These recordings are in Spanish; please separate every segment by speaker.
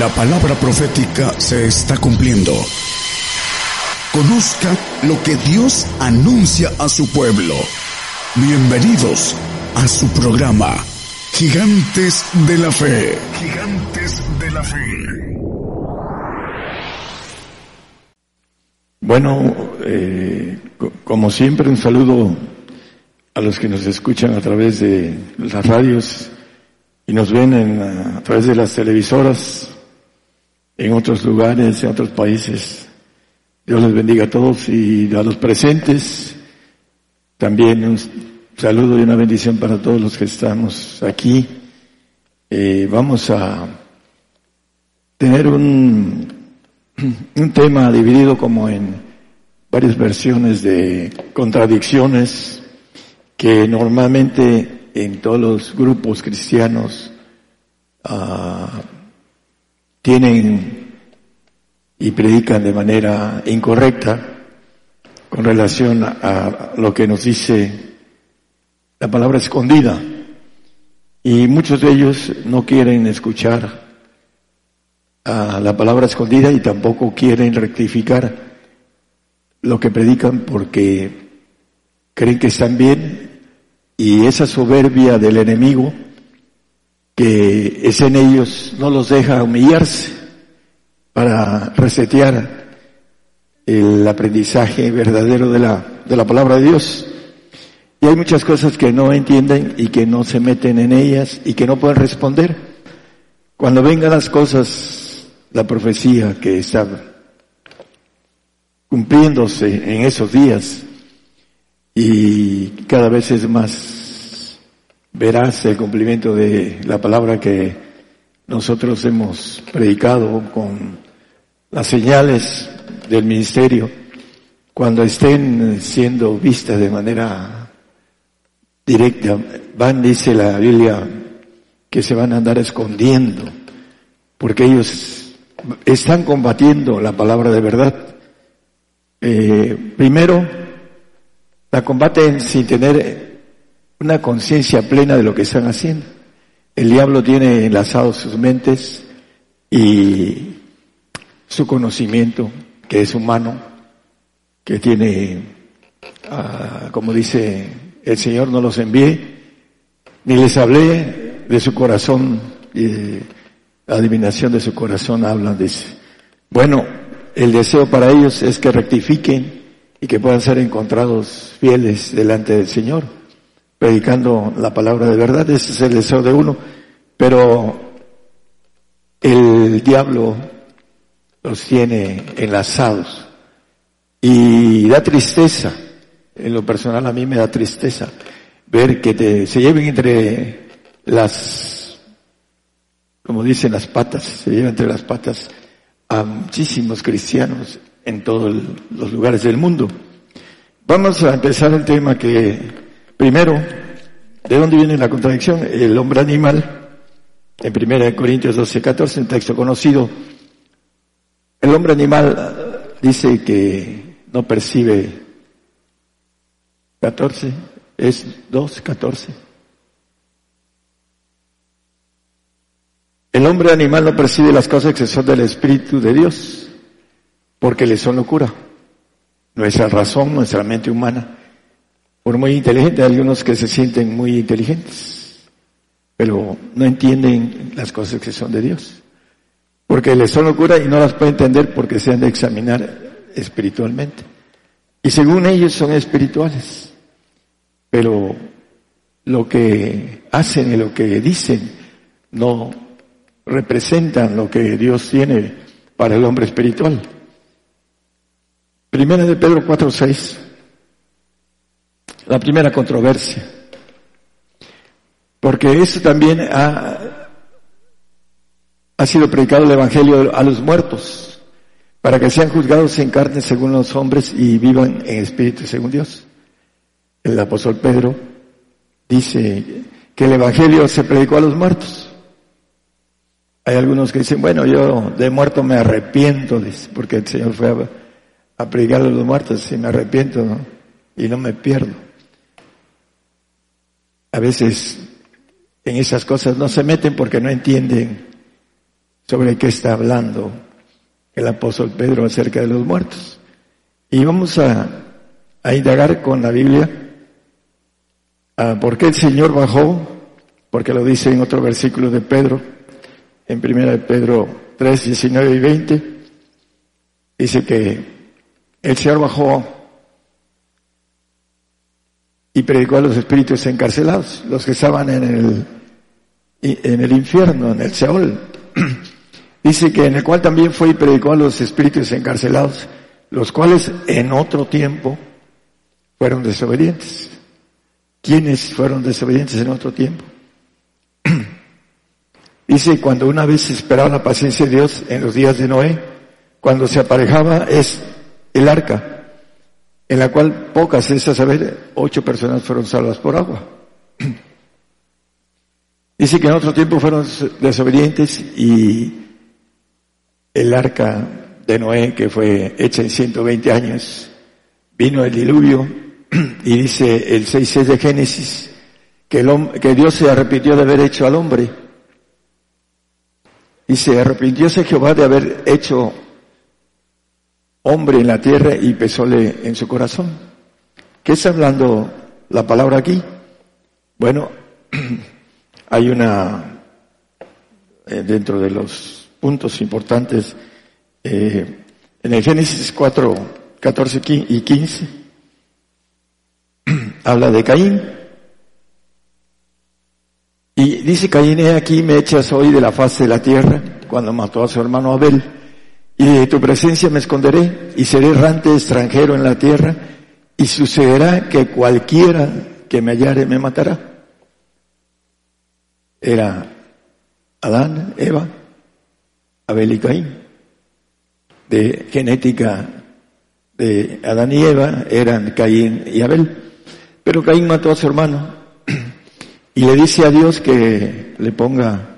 Speaker 1: La palabra profética se está cumpliendo. Conozca lo que Dios anuncia a su pueblo. Bienvenidos a su programa, Gigantes de la Fe. Gigantes de la Fe.
Speaker 2: Bueno, eh, como siempre, un saludo a los que nos escuchan a través de las radios y nos ven a través de las televisoras en otros lugares, en otros países. Dios les bendiga a todos y a los presentes. También un saludo y una bendición para todos los que estamos aquí. Eh, vamos a tener un, un tema dividido como en varias versiones de contradicciones que normalmente en todos los grupos cristianos uh, tienen y predican de manera incorrecta con relación a lo que nos dice la palabra escondida. Y muchos de ellos no quieren escuchar a la palabra escondida y tampoco quieren rectificar lo que predican porque creen que están bien y esa soberbia del enemigo que es en ellos no los deja humillarse para resetear el aprendizaje verdadero de la, de la palabra de Dios. Y hay muchas cosas que no entienden y que no se meten en ellas y que no pueden responder. Cuando vengan las cosas, la profecía que está cumpliéndose en esos días y cada vez es más verás el cumplimiento de la palabra que nosotros hemos predicado con las señales del ministerio, cuando estén siendo vistas de manera directa, van, dice la Biblia, que se van a andar escondiendo, porque ellos están combatiendo la palabra de verdad. Eh, primero, la combaten sin tener una conciencia plena de lo que están haciendo. El diablo tiene enlazados sus mentes y su conocimiento, que es humano, que tiene, ah, como dice el Señor, no los envié, ni les hablé de su corazón, y la adivinación de su corazón hablan, dice. Bueno, el deseo para ellos es que rectifiquen y que puedan ser encontrados fieles delante del Señor predicando la palabra de verdad, ese es el deseo de uno, pero el diablo los tiene enlazados y da tristeza, en lo personal a mí me da tristeza ver que te, se lleven entre las, como dicen las patas, se llevan entre las patas a muchísimos cristianos en todos los lugares del mundo. Vamos a empezar el tema que Primero, ¿de dónde viene la contradicción? El hombre animal, en 1 Corintios 12, 14, un texto conocido, el hombre animal dice que no percibe 14, es 2, 14. El hombre animal no percibe las cosas que son del Espíritu de Dios, porque le son locura. Nuestra razón, nuestra mente humana por muy inteligente, hay algunos que se sienten muy inteligentes, pero no entienden las cosas que son de Dios. Porque les son locura y no las pueden entender porque se han de examinar espiritualmente. Y según ellos son espirituales. Pero lo que hacen y lo que dicen no representan lo que Dios tiene para el hombre espiritual. Primera de Pedro 4, 6 la primera controversia. Porque eso también ha, sido predicado el Evangelio a los muertos, para que sean juzgados en carne según los hombres y vivan en espíritu según Dios. El apóstol Pedro dice que el Evangelio se predicó a los muertos. Hay algunos que dicen, bueno, yo de muerto me arrepiento, porque el Señor fue a, a predicar a los muertos y me arrepiento y no me pierdo a veces en esas cosas no se meten porque no entienden sobre qué está hablando el apóstol Pedro acerca de los muertos. Y vamos a, a indagar con la Biblia por qué el Señor bajó, porque lo dice en otro versículo de Pedro, en primera de Pedro 3, 19 y 20, dice que el Señor bajó y predicó a los espíritus encarcelados, los que estaban en el, en el infierno, en el Seol. Dice que en el cual también fue y predicó a los espíritus encarcelados, los cuales en otro tiempo fueron desobedientes. ¿Quiénes fueron desobedientes en otro tiempo? Dice, cuando una vez esperaba la paciencia de Dios en los días de Noé, cuando se aparejaba es el arca, en la cual pocas, es a saber, ocho personas fueron salvas por agua. Dice que en otro tiempo fueron desobedientes y el arca de Noé, que fue hecha en 120 años, vino el diluvio y dice el 6.6 de Génesis que, el, que Dios se arrepintió de haber hecho al hombre. Y se arrepintióse Jehová de haber hecho hombre en la tierra y pesóle en su corazón. ¿Qué está hablando la palabra aquí? Bueno, hay una, eh, dentro de los puntos importantes, eh, en el Génesis 4, 14 y 15, habla de Caín. Y dice Caín, he aquí me echas hoy de la faz de la tierra, cuando mató a su hermano Abel, y de tu presencia me esconderé, y seré errante extranjero en la tierra, y sucederá que cualquiera que me hallare me matará. Era Adán, Eva, Abel y Caín. De genética de Adán y Eva eran Caín y Abel. Pero Caín mató a su hermano y le dice a Dios que le ponga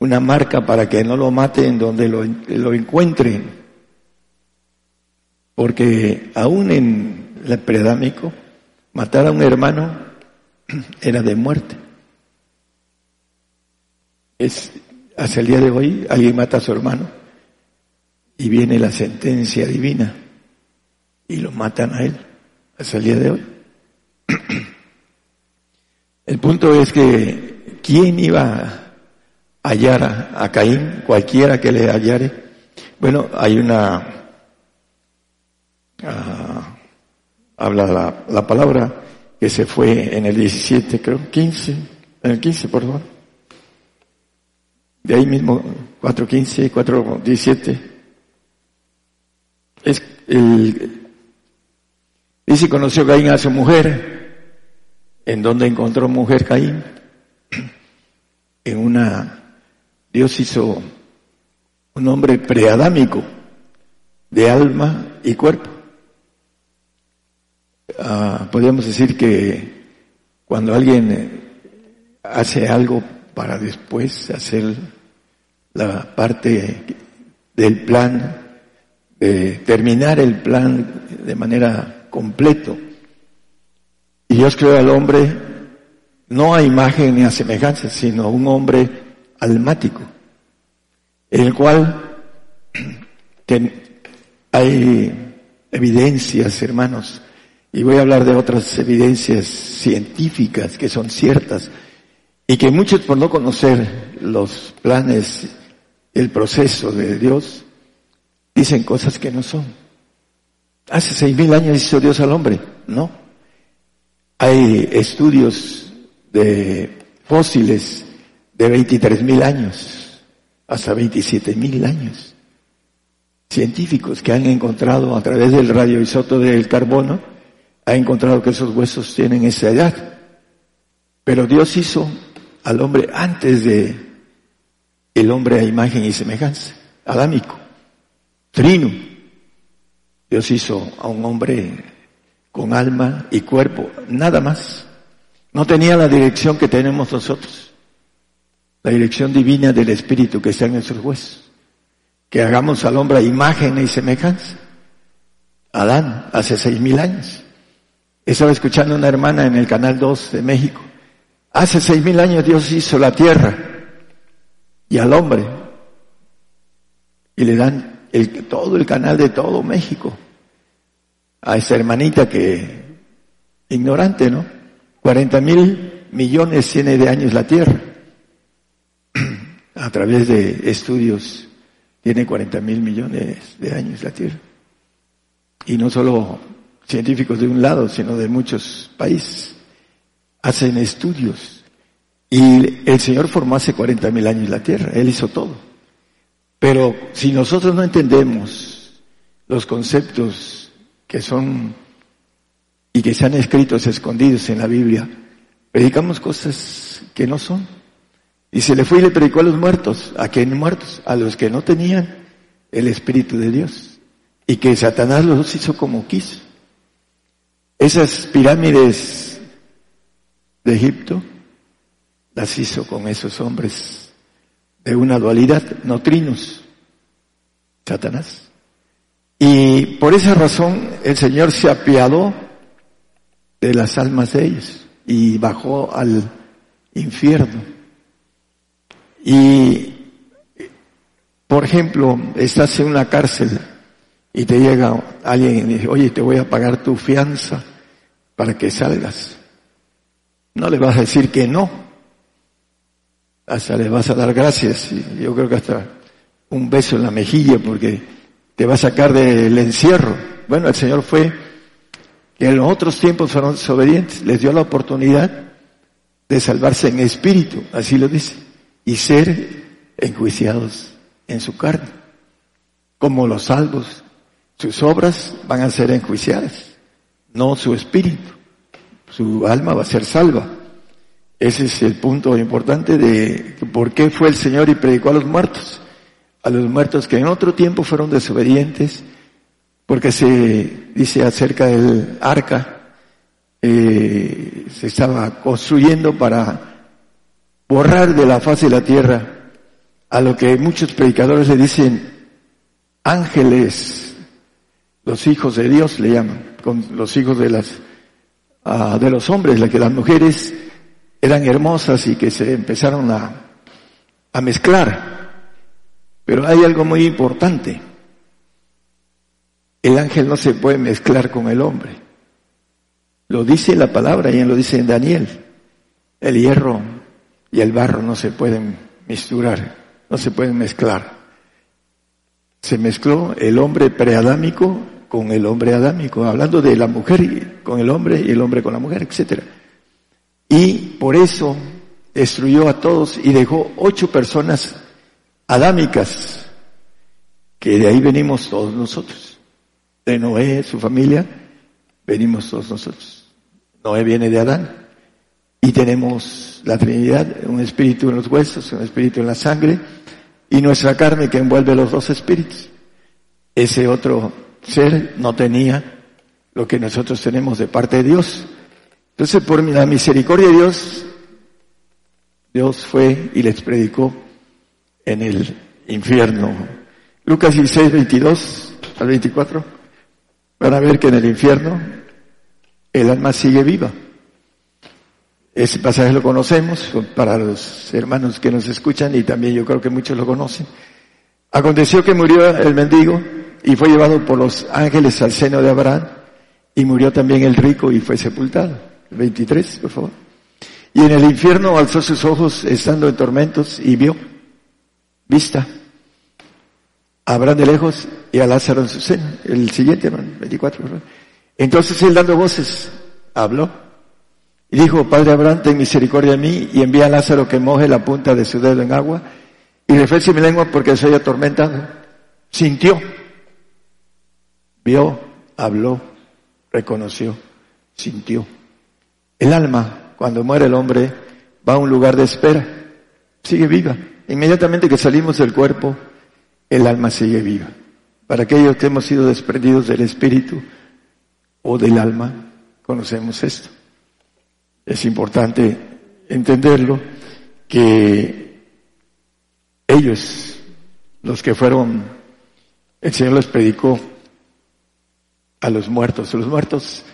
Speaker 2: una marca para que no lo mate en donde lo, lo encuentre. Porque aún en el predámico, matar a un hermano era de muerte. Es, hasta el día de hoy alguien mata a su hermano y viene la sentencia divina y lo matan a él hasta el día de hoy. El punto es que ¿quién iba a hallar a, Caín? Cualquiera que le hallare. Bueno, hay una, ah, habla la, la, palabra que se fue en el 17, creo, 15, en el 15, por favor. De ahí mismo, 4.15, 4.17. Es el, dice conoció Caín a su mujer, ¿En dónde encontró mujer Caín? En una, Dios hizo un hombre preadámico, de alma y cuerpo. Ah, podríamos decir que cuando alguien hace algo para después hacer la parte del plan, de terminar el plan de manera completo, y Dios creó al hombre no a imagen ni a semejanza, sino un hombre almático, en el cual hay evidencias, hermanos, y voy a hablar de otras evidencias científicas que son ciertas y que muchos por no conocer los planes, el proceso de Dios, dicen cosas que no son. Hace seis mil años hizo Dios al hombre, ¿no? Hay estudios de fósiles de 23 mil años hasta 27 mil años. Científicos que han encontrado a través del radioisoto del carbono, han encontrado que esos huesos tienen esa edad. Pero Dios hizo al hombre antes de el hombre a imagen y semejanza, adámico, trino. Dios hizo a un hombre con alma y cuerpo, nada más. No tenía la dirección que tenemos nosotros, la dirección divina del Espíritu que está en nuestros huesos. Que hagamos al hombre imagen y semejanza. Adán, hace seis mil años. Estaba escuchando una hermana en el Canal 2 de México. Hace seis mil años Dios hizo la tierra y al hombre y le dan el, todo el canal de todo México a esa hermanita que, ignorante, ¿no? 40 mil millones tiene de años la Tierra. A través de estudios tiene 40 mil millones de años la Tierra. Y no solo científicos de un lado, sino de muchos países. Hacen estudios. Y el Señor formó hace 40 mil años la Tierra. Él hizo todo. Pero si nosotros no entendemos los conceptos que son y que se han escrito escondidos en la Biblia, predicamos cosas que no son. Y se le fue y le predicó a los muertos. ¿A quién muertos? A los que no tenían el Espíritu de Dios. Y que Satanás los hizo como quiso. Esas pirámides de Egipto las hizo con esos hombres de una dualidad, no trinos, Satanás. Y por esa razón el Señor se apiadó de las almas de ellos y bajó al infierno. Y, por ejemplo, estás en una cárcel y te llega alguien y dice, oye, te voy a pagar tu fianza para que salgas. No le vas a decir que no. Hasta le vas a dar gracias. Y yo creo que hasta un beso en la mejilla porque te va a sacar del encierro. Bueno, el Señor fue que en los otros tiempos fueron desobedientes, les dio la oportunidad de salvarse en espíritu, así lo dice, y ser enjuiciados en su carne. Como los salvos, sus obras van a ser enjuiciadas, no su espíritu. Su alma va a ser salva. Ese es el punto importante de por qué fue el Señor y predicó a los muertos. A los muertos que en otro tiempo fueron desobedientes, porque se dice acerca del arca, eh, se estaba construyendo para borrar de la faz de la tierra a lo que muchos predicadores le dicen ángeles, los hijos de Dios le llaman, con los hijos de las uh, de los hombres, la que las mujeres eran hermosas y que se empezaron a, a mezclar. Pero hay algo muy importante. El ángel no se puede mezclar con el hombre. Lo dice la palabra y lo dice en Daniel. El hierro y el barro no se pueden misturar, no se pueden mezclar. Se mezcló el hombre preadámico con el hombre adámico, hablando de la mujer con el hombre y el hombre con la mujer, etc. Y por eso destruyó a todos y dejó ocho personas adámicas, que de ahí venimos todos nosotros de Noé, su familia, venimos todos nosotros. Noé viene de Adán y tenemos la Trinidad, un espíritu en los huesos, un espíritu en la sangre y nuestra carne que envuelve los dos espíritus. Ese otro ser no tenía lo que nosotros tenemos de parte de Dios. Entonces, por la misericordia de Dios, Dios fue y les predicó en el infierno. Lucas 16, 22 al 24 van a ver que en el infierno el alma sigue viva. Ese pasaje lo conocemos para los hermanos que nos escuchan y también yo creo que muchos lo conocen. Aconteció que murió el mendigo y fue llevado por los ángeles al seno de Abraham y murió también el rico y fue sepultado. 23, por favor. Y en el infierno alzó sus ojos estando en tormentos y vio, vista, Abraham de lejos y a Lázaro en su seno. El siguiente, hermano, 24. Entonces él dando voces, habló y dijo, Padre Abraham, ten misericordia de mí y envía a Lázaro que moje la punta de su dedo en agua y refresque mi lengua porque soy atormentado. Sintió, vio, habló, reconoció, sintió. El alma, cuando muere el hombre, va a un lugar de espera, sigue viva. Inmediatamente que salimos del cuerpo, el alma sigue viva. Para aquellos que hemos sido desprendidos del espíritu o del alma, conocemos esto. Es importante entenderlo que ellos, los que fueron, el Señor les predicó a los muertos, los muertos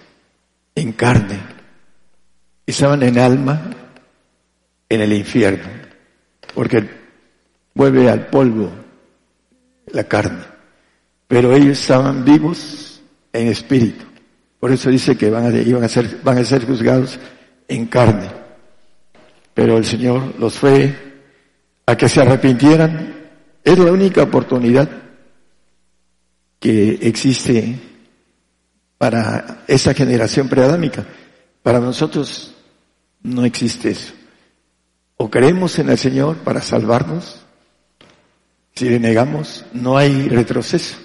Speaker 2: en carne, estaban en alma en el infierno, porque vuelve al polvo la carne. Pero ellos estaban vivos en espíritu. Por eso dice que van a, iban a ser, van a ser juzgados en carne. Pero el Señor los fue a que se arrepintieran. Es la única oportunidad que existe para esa generación preadámica. Para nosotros no existe eso. O creemos en el Señor para salvarnos, si le negamos, no hay retroceso,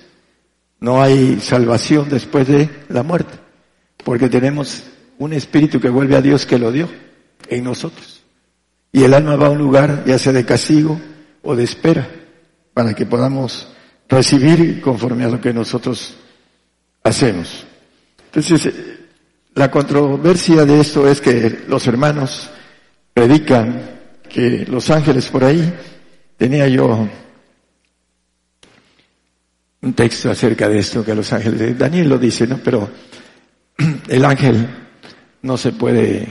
Speaker 2: no hay salvación después de la muerte, porque tenemos un espíritu que vuelve a Dios que lo dio en nosotros. Y el alma va a un lugar, ya sea de castigo o de espera, para que podamos recibir conforme a lo que nosotros hacemos. Entonces, la controversia de esto es que los hermanos predican que los ángeles por ahí, tenía yo un texto acerca de esto que los ángeles, Daniel lo dice, ¿no? Pero el ángel no se puede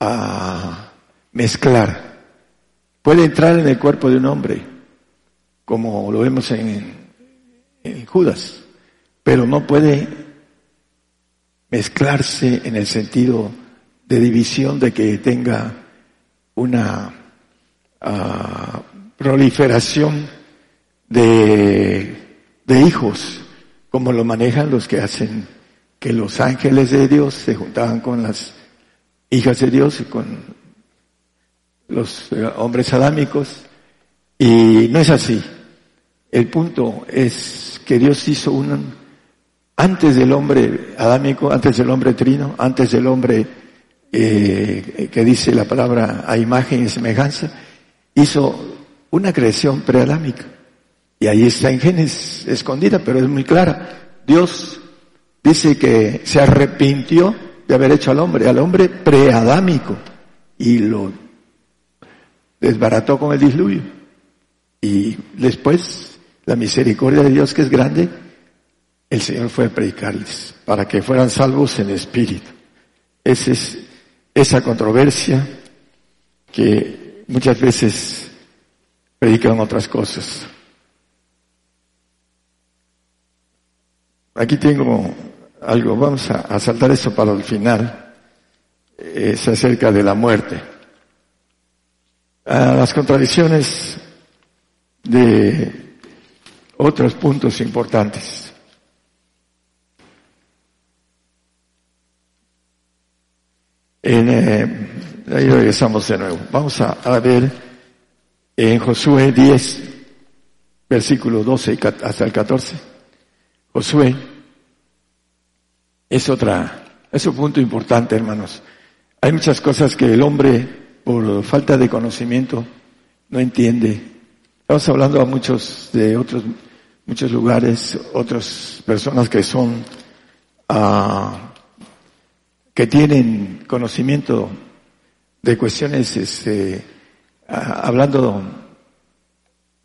Speaker 2: ah, mezclar. Puede entrar en el cuerpo de un hombre, como lo vemos en, Judas, pero no puede mezclarse en el sentido de división de que tenga una ah, proliferación de hijos, como lo manejan los que hacen que los ángeles de Dios se juntaban con las hijas de Dios y con los eh, hombres adámicos. Y no es así. El punto es que Dios hizo un, antes del hombre adámico, antes del hombre trino, antes del hombre eh, que dice la palabra a imagen y semejanza, hizo una creación preadámica. Y ahí está en Génesis escondida, pero es muy clara. Dios dice que se arrepintió de haber hecho al hombre, al hombre preadámico, y lo desbarató con el diluvio. Y después, la misericordia de Dios que es grande, el Señor fue a predicarles para que fueran salvos en espíritu. Ese es esa controversia que muchas veces predican otras cosas. Aquí tengo algo, vamos a, saltar eso para el final, es acerca de la muerte. A las contradicciones de otros puntos importantes. En, eh, ahí regresamos de nuevo. Vamos a, a, ver en Josué 10, versículo 12 hasta el 14. Josué es otra, es un punto importante, hermanos. Hay muchas cosas que el hombre, por falta de conocimiento, no entiende. Estamos hablando a muchos de otros, muchos lugares, otras personas que son, ah, que tienen conocimiento de cuestiones, este, hablando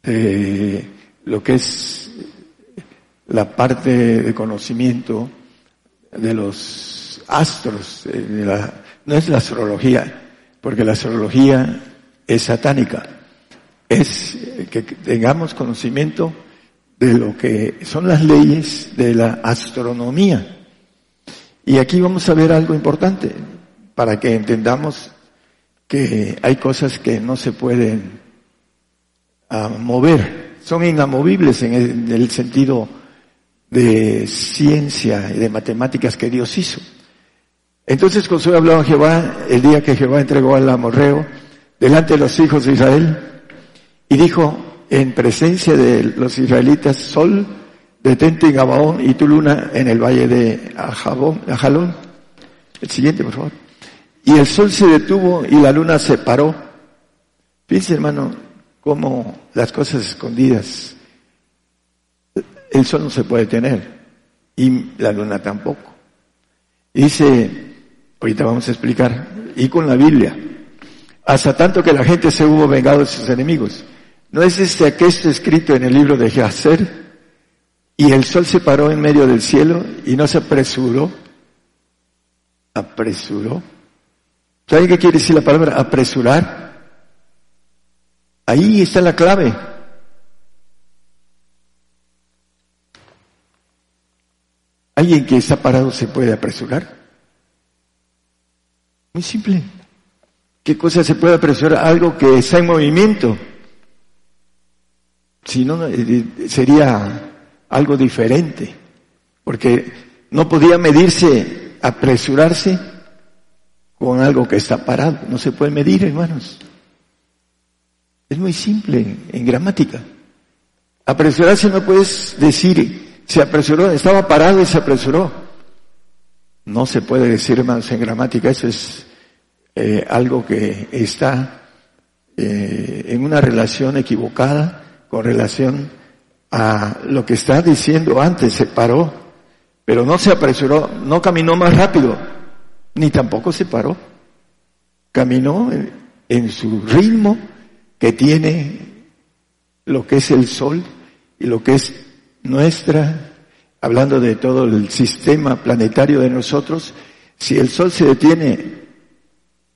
Speaker 2: de lo que es la parte de conocimiento de los astros, la, no es la astrología, porque la astrología es satánica, es que tengamos conocimiento de lo que son las leyes de la astronomía. Y aquí vamos a ver algo importante para que entendamos que hay cosas que no se pueden ah, mover, son inamovibles en el, sentido de ciencia y de matemáticas que Dios hizo. Entonces Josué habló a Jehová el día que Jehová entregó al amorreo delante de los hijos de Israel y dijo en presencia de los israelitas, sol, detente en Gabaón y tu luna en el valle de Ajalón. El siguiente, por favor. Y el sol se detuvo y la luna se paró. Fíjense, hermano, cómo las cosas escondidas, el sol no se puede tener y la luna tampoco. dice, ahorita vamos a explicar, y con la Biblia, hasta tanto que la gente se hubo vengado de sus enemigos. ¿No es este está escrito en el libro de Jacer? Y el sol se paró en medio del cielo y no se apresuró. Apresuró. ¿Saben qué quiere decir la palabra apresurar? Ahí está la clave. ¿Alguien que está parado se puede apresurar? Muy simple. ¿Qué cosa se puede apresurar? Algo que está en movimiento. Si no, eh, sería algo diferente. Porque no podía medirse, apresurarse con algo que está parado. No se puede medir, hermanos. Es muy simple en, gramática. Apresurarse no puedes decir, se apresuró, estaba parado y se apresuró. No se puede decir, hermanos, en gramática, eso es eh, algo que está eh, en una relación equivocada con relación a lo que está diciendo antes, se paró, pero no se apresuró, no caminó más rápido, ni tampoco se paró. Caminó en su ritmo que tiene lo que es el sol y lo que es nuestra, hablando de todo el sistema planetario de nosotros, si el sol se detiene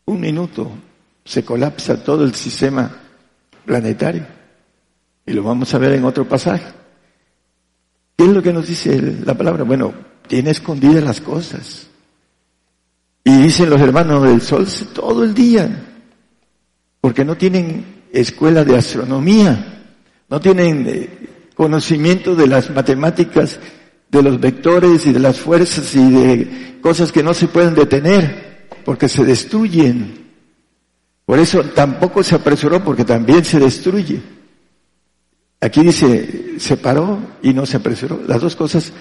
Speaker 2: un minuto, se colapsa todo el sistema planetario. Y lo vamos a ver en otro pasaje. ¿Qué es lo que nos dice la palabra? Bueno, tiene escondidas las cosas. Y dicen los hermanos del sol todo el día, porque no tienen escuela de astronomía, no tienen eh, conocimiento de las matemáticas, de los vectores y de las fuerzas y de cosas que no se pueden detener, porque se destruyen. Por eso tampoco se apresuró, porque también se destruye. Aquí dice, se paró y no se apresuró. Las dos cosas,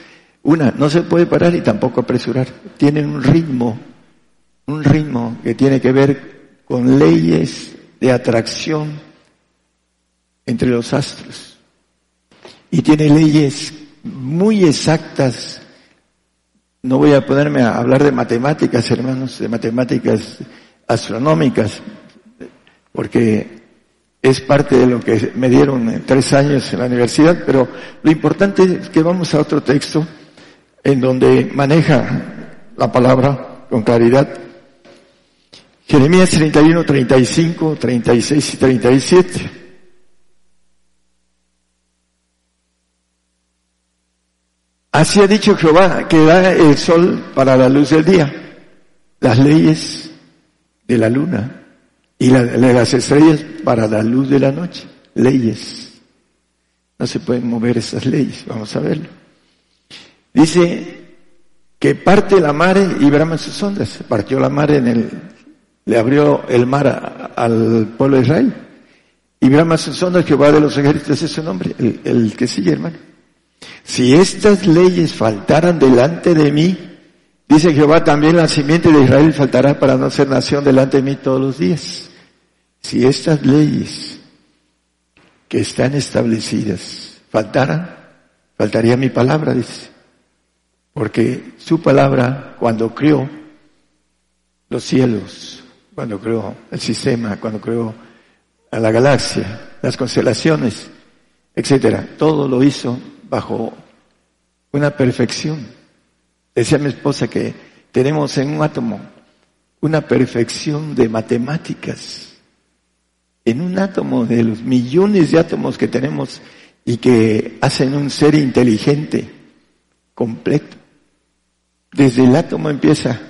Speaker 2: una, no se puede parar y tampoco apresurar. Tienen un ritmo, un ritmo que tiene que ver con leyes de atracción entre los astros. Y tiene leyes muy exactas. No voy a ponerme a hablar de matemáticas, hermanos, de matemáticas astronómicas, porque es parte de lo que me dieron tres años en la universidad, pero lo importante es que vamos a otro texto en donde maneja la palabra con claridad Jeremías 31, 35, 36 y 37. Así ha dicho Jehová, que da el sol para la luz del día, las leyes de la luna y las estrellas para la luz de la noche. Leyes. No se pueden mover esas leyes, vamos a verlo. Dice que parte la mar y brama sus ondas. Partió la mar en el le abrió el mar al pueblo de Israel. Y brama sus ondas, Jehová de los ejércitos es su nombre, el, que sigue, hermano. Si estas leyes faltaran delante de mí, dice Jehová, también la simiente de Israel faltará para no ser nación delante de mí todos los días. Si estas leyes que están establecidas faltaran, faltaría mi palabra, dice. Porque su palabra, cuando creó los cielos, cuando creó el sistema, cuando creó a la galaxia, las constelaciones, etcétera. Todo lo hizo bajo una perfección. Decía mi esposa que tenemos en un átomo una perfección de matemáticas. En un átomo de los millones de átomos que tenemos y que hacen un ser inteligente, completo. Desde el átomo empieza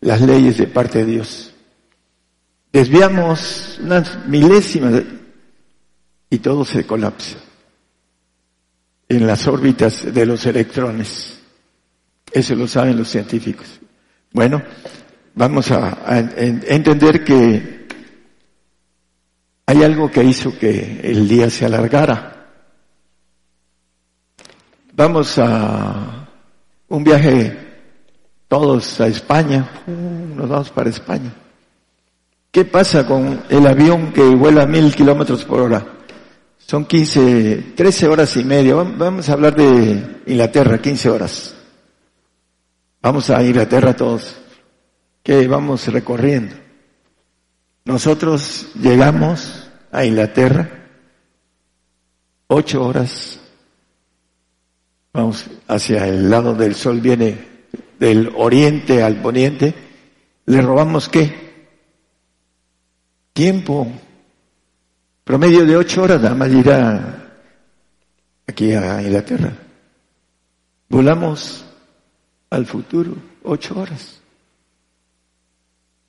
Speaker 2: las leyes de parte de Dios desviamos unas milésimas y todo se colapsa en las órbitas de los electrones. Eso lo saben los científicos. Bueno, vamos a, entender que hay algo que hizo que el día se alargara. Vamos a un viaje todos a España, nos vamos para España. ¿Qué pasa con el avión que vuela mil kilómetros por hora? Son 15, 13 horas y media. Vamos a hablar de Inglaterra, 15 horas. Vamos a Inglaterra todos. Que vamos recorriendo. Nosotros llegamos a Inglaterra, ocho horas. Vamos hacia el lado del sol, viene del oriente al poniente. ¿Le robamos qué? tiempo, promedio de ocho horas, nada más irá aquí a Inglaterra. Volamos al futuro, ocho horas.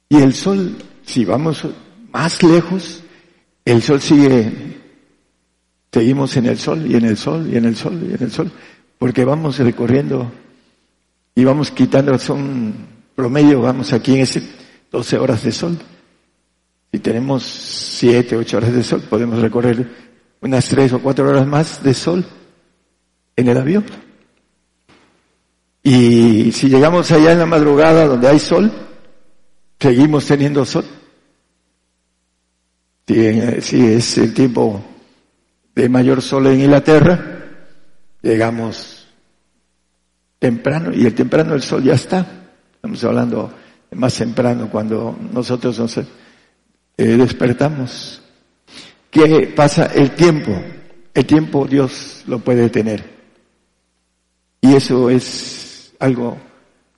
Speaker 2: Y el sol, si vamos más lejos, el sol sigue, seguimos en el sol y en el sol y en el sol y en el sol, porque vamos recorriendo y vamos quitando, son promedio, vamos aquí en ese 12 horas de sol. Si tenemos 7, 8 horas de sol, podemos recorrer unas 3 o 4 horas más de sol en el avión. Y si llegamos allá en la madrugada donde hay sol, seguimos teniendo sol. Si, es el tiempo de mayor sol en Inglaterra, llegamos temprano y el temprano el sol ya está. Estamos hablando más temprano cuando nosotros nos eh, despertamos. ¿Qué pasa? El tiempo. El tiempo Dios lo puede tener. Y eso es algo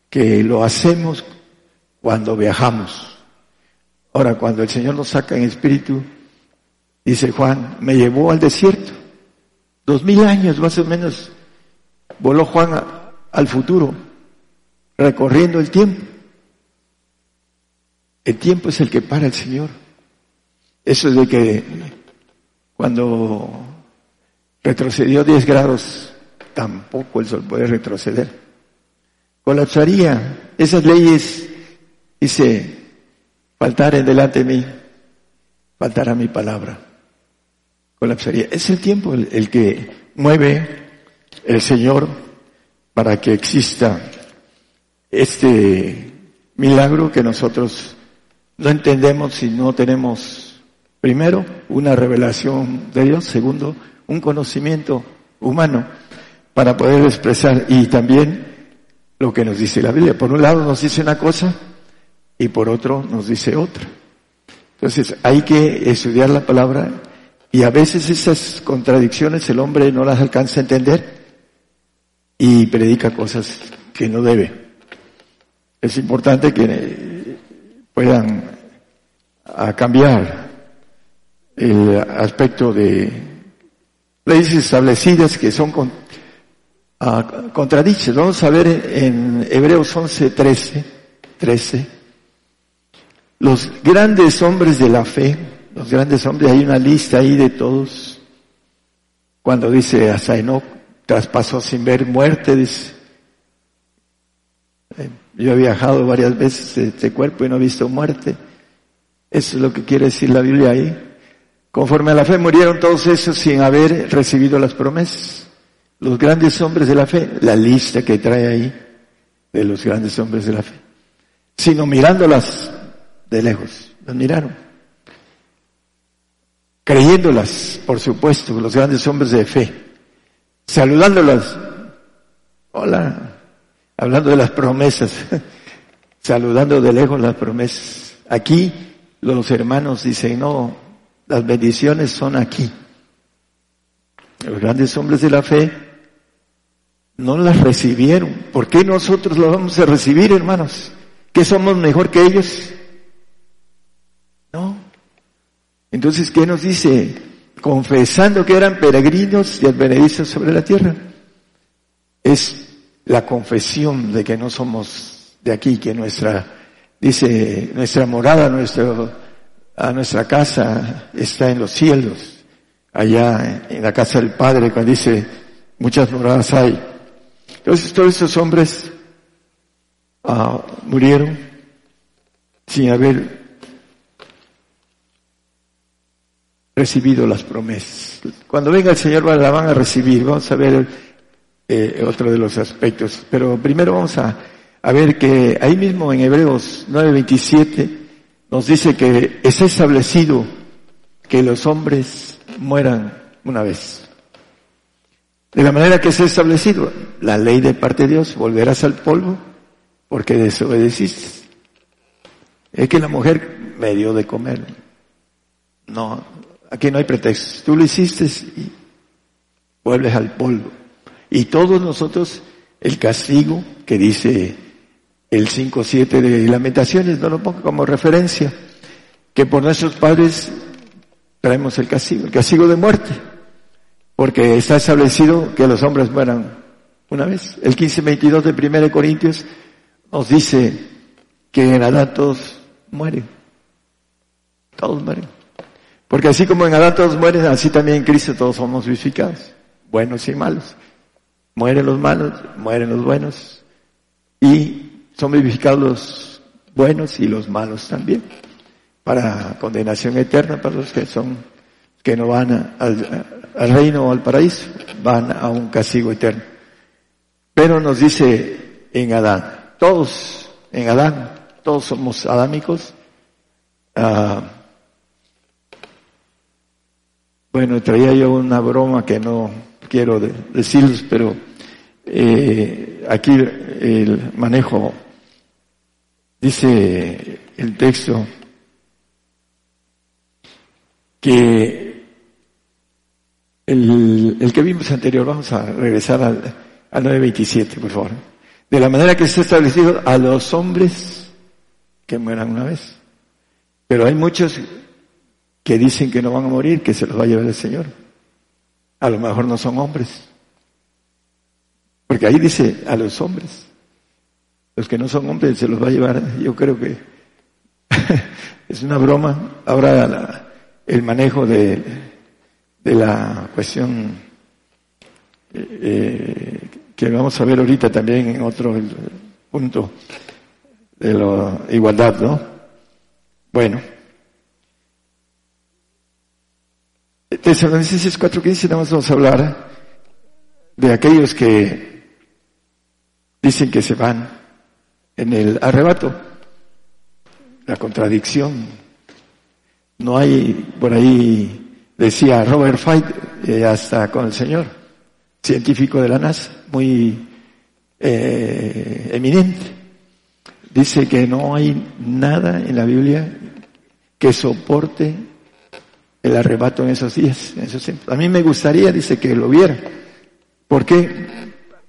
Speaker 2: que lo hacemos cuando viajamos. Ahora, cuando el Señor nos saca en espíritu, dice Juan, me llevó al desierto. Dos mil años más o menos voló Juan al futuro, recorriendo el tiempo. El tiempo es el que para el Señor. Eso es de que cuando retrocedió 10 grados, tampoco el sol puede retroceder. Colapsaría. Esas leyes, dice, faltar en delante de mí, faltará mi palabra. Colapsaría. Es el tiempo el, el que mueve el Señor para que exista este milagro que nosotros no entendemos si no tenemos, primero, una revelación de Dios, segundo, un conocimiento humano para poder expresar y también lo que nos dice la Biblia. Por un lado nos dice una cosa y por otro nos dice otra. Entonces hay que estudiar la palabra y a veces esas contradicciones el hombre no las alcanza a entender y predica cosas que no debe. Es importante que puedan cambiar el aspecto de leyes establecidas que son con, contradichas. Vamos a ver en Hebreos 11, 13, 13. Los grandes hombres de la fe, los grandes hombres, hay una lista ahí de todos. Cuando dice a Enoch, traspasó sin ver muerte, dice. Eh, yo he viajado varias veces este cuerpo y no he visto muerte. Eso es lo que quiere decir la Biblia ahí. Conforme a la fe murieron todos esos sin haber recibido las promesas. Los grandes hombres de la fe, la lista que trae ahí de los grandes hombres de la fe, sino mirándolas de lejos, las miraron, creyéndolas, por supuesto, los grandes hombres de fe, saludándolas, hola, hablando de las promesas, saludando de lejos las promesas. Aquí los hermanos dicen, no, las bendiciones son aquí. Los grandes hombres de la fe no las recibieron. ¿Por qué nosotros las vamos a recibir, hermanos? ¿Que somos mejor que ellos? No. Entonces, ¿qué nos dice? Confesando que eran peregrinos y advenedizos sobre la tierra. Es la confesión de que no somos de aquí, que nuestra, dice, nuestra morada, nuestro, a nuestra casa está en los cielos, allá en la casa del Padre, cuando dice, muchas moradas hay. Entonces todos esos hombres ah, murieron sin haber recibido las promesas. Cuando venga el Señor la van a recibir. Vamos a ver eh, otro de los aspectos. Pero primero vamos a, a ver que ahí mismo en Hebreos 9:27 nos dice que es establecido que los hombres mueran una vez. De la manera que se ha establecido la ley de parte de Dios, volverás al polvo porque desobedeciste. Es que la mujer me dio de comer. No, aquí no hay pretextos. Tú lo hiciste y vuelves al polvo. Y todos nosotros, el castigo que dice el 5.7 de Lamentaciones, no lo pongo como referencia, que por nuestros padres traemos el castigo, el castigo de muerte porque está establecido que los hombres mueran una vez. El 15.22 de 1 Corintios nos dice que en Adán todos mueren. Todos mueren. Porque así como en Adán todos mueren, así también en Cristo todos somos vivificados. Buenos y malos. Mueren los malos, mueren los buenos. Y son vivificados los buenos y los malos también. Para condenación eterna para los que son, que no van al, reino o al paraíso, van a un castigo eterno. Pero nos dice en Adán, todos en Adán, todos somos adámicos. Ah, bueno, traía yo una broma que no quiero decirles, pero eh, aquí el manejo, dice el texto, que el, el que vimos anterior, vamos a regresar al, al 9.27, por favor. De la manera que ha establecido a los hombres que mueran una vez. Pero hay muchos que dicen que no van a morir, que se los va a llevar el Señor. A lo mejor no son hombres. Porque ahí dice a los hombres. Los que no son hombres se los va a llevar. Yo creo que es una broma. Ahora el manejo de, de la cuestión eh, que vamos a ver ahorita también en otro punto de la igualdad, ¿no? Bueno. Tesalonicenses 4.15 vamos a hablar de aquellos que dicen que se van en el arrebato, la contradicción. No hay, por ahí decía Robert Fight, eh, hasta con el Señor, científico de la NASA, muy eh, eminente. Dice que no hay nada en la Biblia que soporte el arrebato en esos días, en esos A mí me gustaría, dice, que lo viera. ¿Por qué?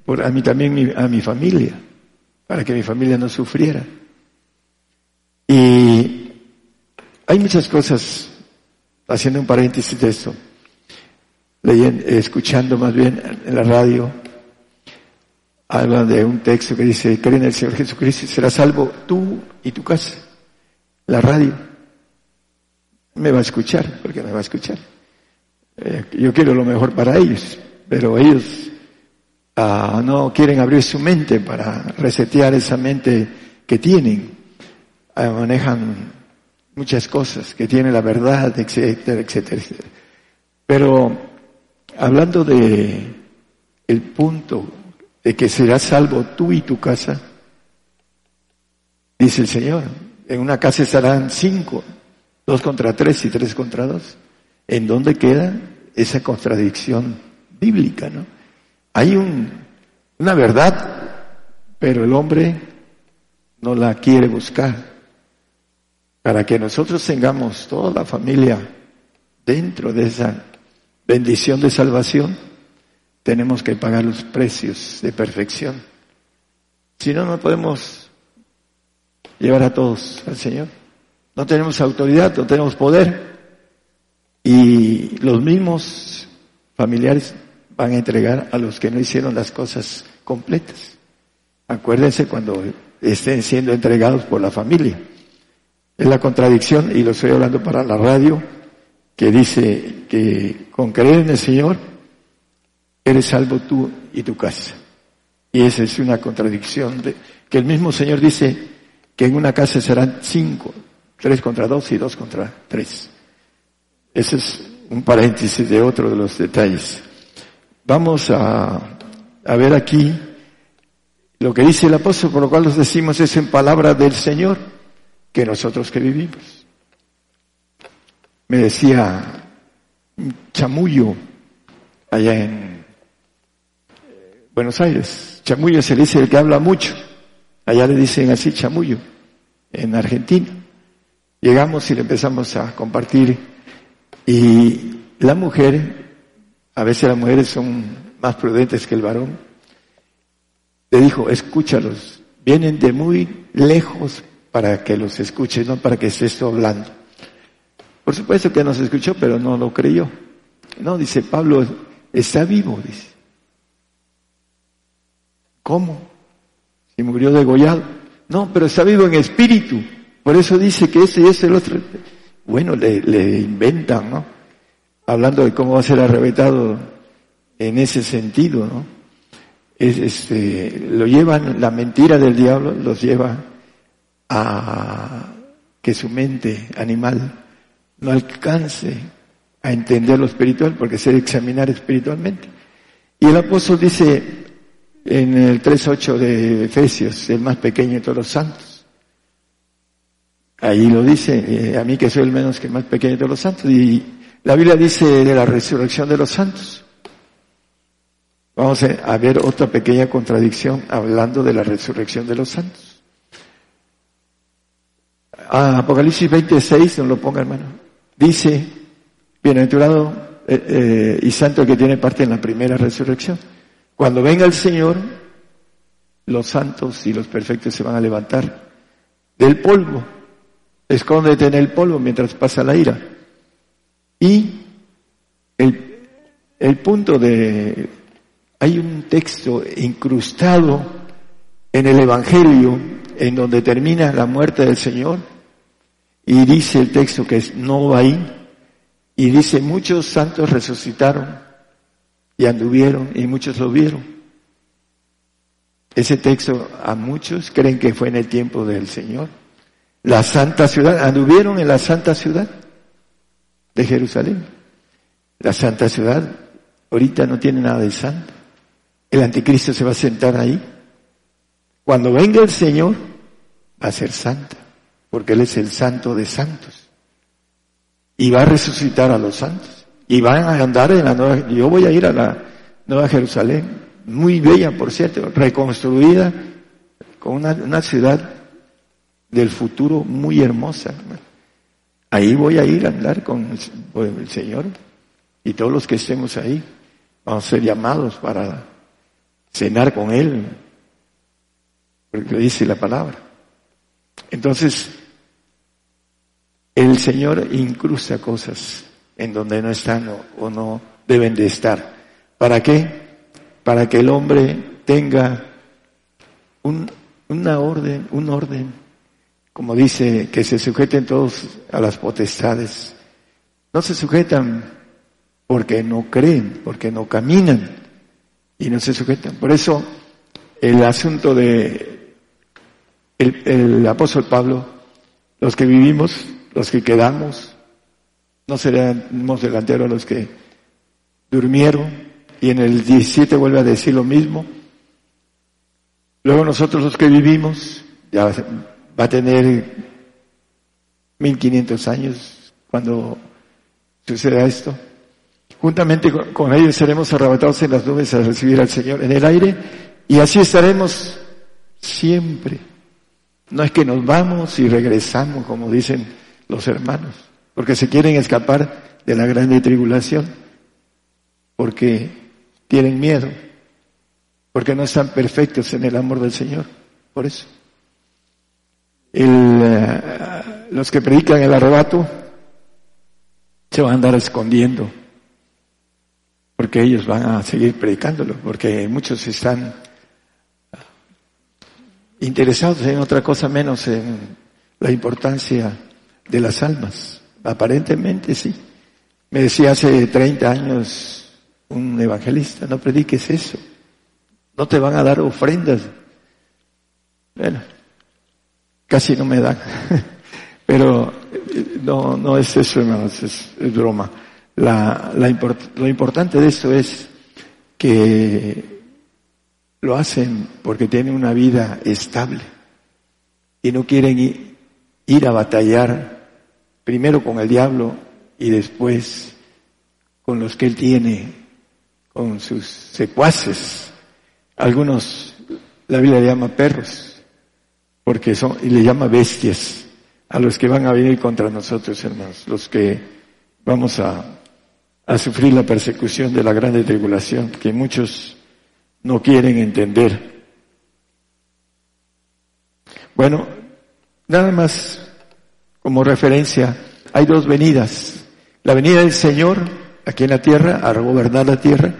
Speaker 2: Por a mí también, a mi familia, para que mi familia no sufriera. Y hay muchas cosas, haciendo un paréntesis de esto, leyendo, escuchando más bien en la radio, habla de un texto que dice, cree en el Señor Jesucristo y serás salvo tú y tu casa. La radio me va a escuchar, porque me va a escuchar. Eh, yo quiero lo mejor para ellos, pero ellos ah, no quieren abrir su mente para resetear esa mente que tienen. Ah, manejan muchas cosas, que tienen la verdad, etcétera, etcétera, etcétera. Pero hablando de el punto de que serás salvo tú y tu casa, dice el Señor, en una casa estarán cinco, dos contra tres y tres contra dos. ¿En dónde queda esa contradicción bíblica, no? Hay un, una verdad, pero el hombre no la quiere buscar. Para que nosotros tengamos toda la familia dentro de esa bendición de salvación, tenemos que pagar los precios de perfección. Si no, no podemos llevar a todos al Señor. No tenemos autoridad, no tenemos poder. Y los mismos familiares van a entregar a los que no hicieron las cosas completas. Acuérdense cuando estén siendo entregados por la familia. Es la contradicción, y lo estoy hablando para la radio, que dice que con creer en el Señor eres salvo tú y tu casa. Y esa es una contradicción de, que el mismo Señor dice que en una casa serán cinco, tres contra dos y dos contra tres. Ese es un paréntesis de otro de los detalles. Vamos a, ver aquí lo que dice el apóstol, por lo cual nos decimos es en palabra del Señor, que nosotros que vivimos. Me decía Chamullo, allá en Buenos Aires. Chamullo se le dice el que habla mucho. Allá le dicen así chamullo, en Argentina. Llegamos y le empezamos a compartir. Y la mujer, a veces las mujeres son más prudentes que el varón, le dijo, escúchalos, vienen de muy lejos para que los escuches, no para que estés hablando. Por supuesto que nos escuchó, pero no lo creyó. No, dice Pablo, está vivo, dice. ¿Cómo? Si murió degollado. No, pero está vivo en espíritu. Por eso dice que ese y ese el otro. Bueno, le, le inventan, ¿no? Hablando de cómo va a ser arrebatado en ese sentido, ¿no? Es, este, lo llevan, la mentira del diablo los lleva a que su mente animal no alcance a entender lo espiritual porque se examinar espiritualmente. Y el apóstol dice en el 3.8 de Efesios, el más pequeño de todos los santos. Ahí lo dice, eh, a mí que soy el menos que el más pequeño de todos los santos. Y la Biblia dice de la resurrección de los santos. Vamos a ver otra pequeña contradicción hablando de la resurrección de los santos. Ah, Apocalipsis 26, no lo ponga hermano. Dice, bienaventurado eh, eh, y santo que tiene parte en la primera resurrección. Cuando venga el Señor, los santos y los perfectos se van a levantar del polvo. Escóndete en el polvo mientras pasa la ira. Y el, el punto de hay un texto incrustado en el Evangelio en donde termina la muerte del Señor y dice el texto que es no ahí y dice muchos santos resucitaron y anduvieron y muchos lo vieron. Ese texto a muchos creen que fue en el tiempo del Señor. La santa ciudad, anduvieron en la santa ciudad de Jerusalén. La santa ciudad ahorita no tiene nada de santo. El anticristo se va a sentar ahí. Cuando venga el Señor, va a ser santa, porque Él es el santo de santos. Y va a resucitar a los santos. Y van a andar en la nueva, yo voy a ir a la Nueva Jerusalén, muy bella, por cierto, reconstruida, con una, una ciudad del futuro muy hermosa. Ahí voy a ir a andar con el Señor y todos los que estemos ahí vamos a ser llamados para cenar con Él, porque dice la palabra. Entonces, el Señor incrusta cosas en donde no están o, no deben de estar. ¿Para qué? Para que el hombre tenga un, una orden, un orden, como dice, que se sujeten todos a las potestades. No se sujetan porque no creen, porque no caminan, y no se sujetan. Por eso el asunto de el, apóstol Pablo, los que vivimos, los que quedamos, no seremos delanteros a los que durmieron, y en el 17 vuelve a decir lo mismo. Luego nosotros los que vivimos, ya va a tener 1500 años cuando suceda esto. Juntamente con ellos seremos arrebatados en las nubes a recibir al Señor en el aire y así estaremos siempre. No es que nos vamos y regresamos, como dicen los hermanos, porque se quieren escapar de la grande tribulación, porque tienen miedo, porque no están perfectos en el amor del Señor. Por eso. Eh, los que predican el arrebato se van a andar escondiendo porque ellos van a seguir predicándolo, porque muchos están interesados en otra cosa menos en la importancia de las almas. Aparentemente sí. Me decía hace 30 años un evangelista, no prediques eso. No te van a dar ofrendas. Bueno, casi no me dan. Pero eh, no, no es eso, hermanos, es broma. La, lo importante de esto es que lo hacen porque tienen una vida estable y no quieren ir a batallar primero con el diablo y después con los que él tiene, con sus secuaces. Algunos la Biblia le llama perros, porque son, y le llama bestias a los que van a venir contra nosotros, hermanos, los que vamos a sufrir la persecución de la grande tribulación que muchos no quieren entender. Bueno, nada más como referencia, hay dos venidas. La venida del Señor aquí en la tierra a gobernar la tierra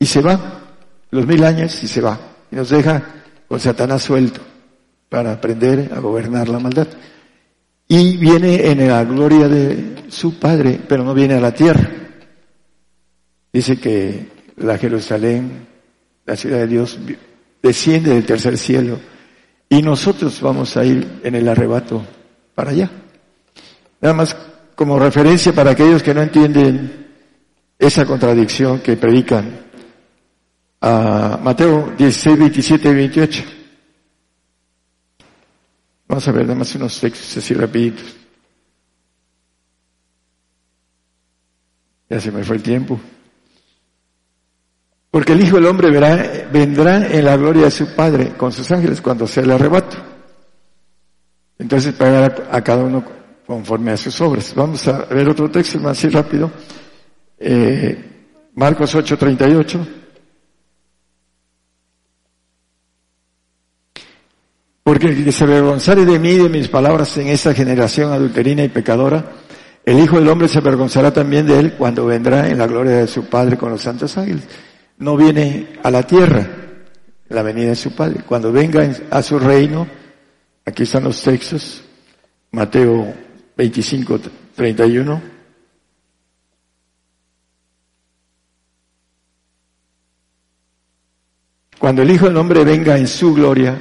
Speaker 2: y se va, los mil años y se va. y nos deja con Satanás suelto para aprender a gobernar la maldad. Y viene en la gloria de su Padre, pero no viene a la tierra. Dice que la Jerusalén, la ciudad de Dios, desciende del tercer cielo y nosotros vamos a ir en el arrebato para allá. Nada más como referencia para aquellos que no entienden esa contradicción que predican a Mateo 16, 27 y 28. Vamos a ver nada más unos textos así rapiditos. Ya se me fue el tiempo. Porque el Hijo del Hombre verá, vendrá en la gloria de su Padre con sus ángeles cuando sea el arrebato. Entonces pagará a cada uno conforme a sus obras. Vamos a ver otro texto más así rápido. Eh, Marcos 8:38. Porque el que se avergonzare de mí y de mis palabras en esta generación adulterina y pecadora, el Hijo del Hombre se avergonzará también de él cuando vendrá en la gloria de su Padre con los santos ángeles no viene a la tierra, la venida de su Padre. Cuando venga a su reino, aquí están los textos, Mateo 25, 31. Cuando el Hijo del Hombre venga en su gloria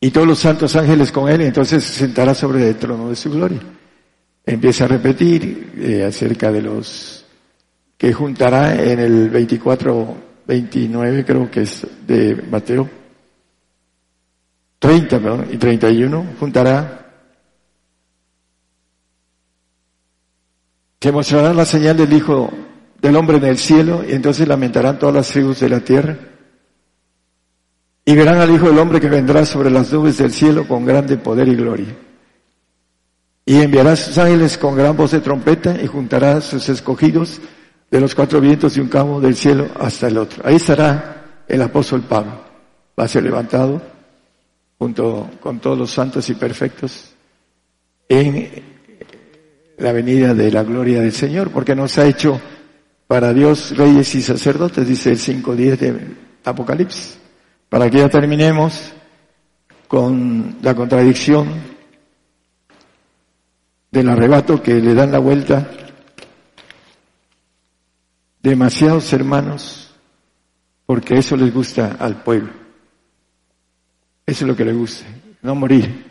Speaker 2: y todos los santos ángeles con él, entonces se sentará sobre el trono de su gloria. Empieza a repetir eh, acerca de los que juntará en el 24, 29 creo que es de Mateo, 30, perdón, y 31, juntará, se mostrará la señal del Hijo del Hombre en el cielo, y entonces lamentarán todas las tribus de la tierra, y verán al Hijo del Hombre que vendrá sobre las nubes del cielo con grande poder y gloria. Y enviará sus ángeles con gran voz de trompeta y juntará sus escogidos de los cuatro vientos de un cabo del cielo hasta el otro. Ahí estará el apóstol Pablo. Va a ser levantado junto con todos los santos y perfectos en la venida de la gloria del Señor, porque nos ha hecho para Dios reyes y sacerdotes, dice el 5.10 de Apocalipsis. Para que ya terminemos con la contradicción del arrebato que le dan la vuelta demasiados hermanos, porque eso les gusta al pueblo. Eso es lo que le gusta, no morir.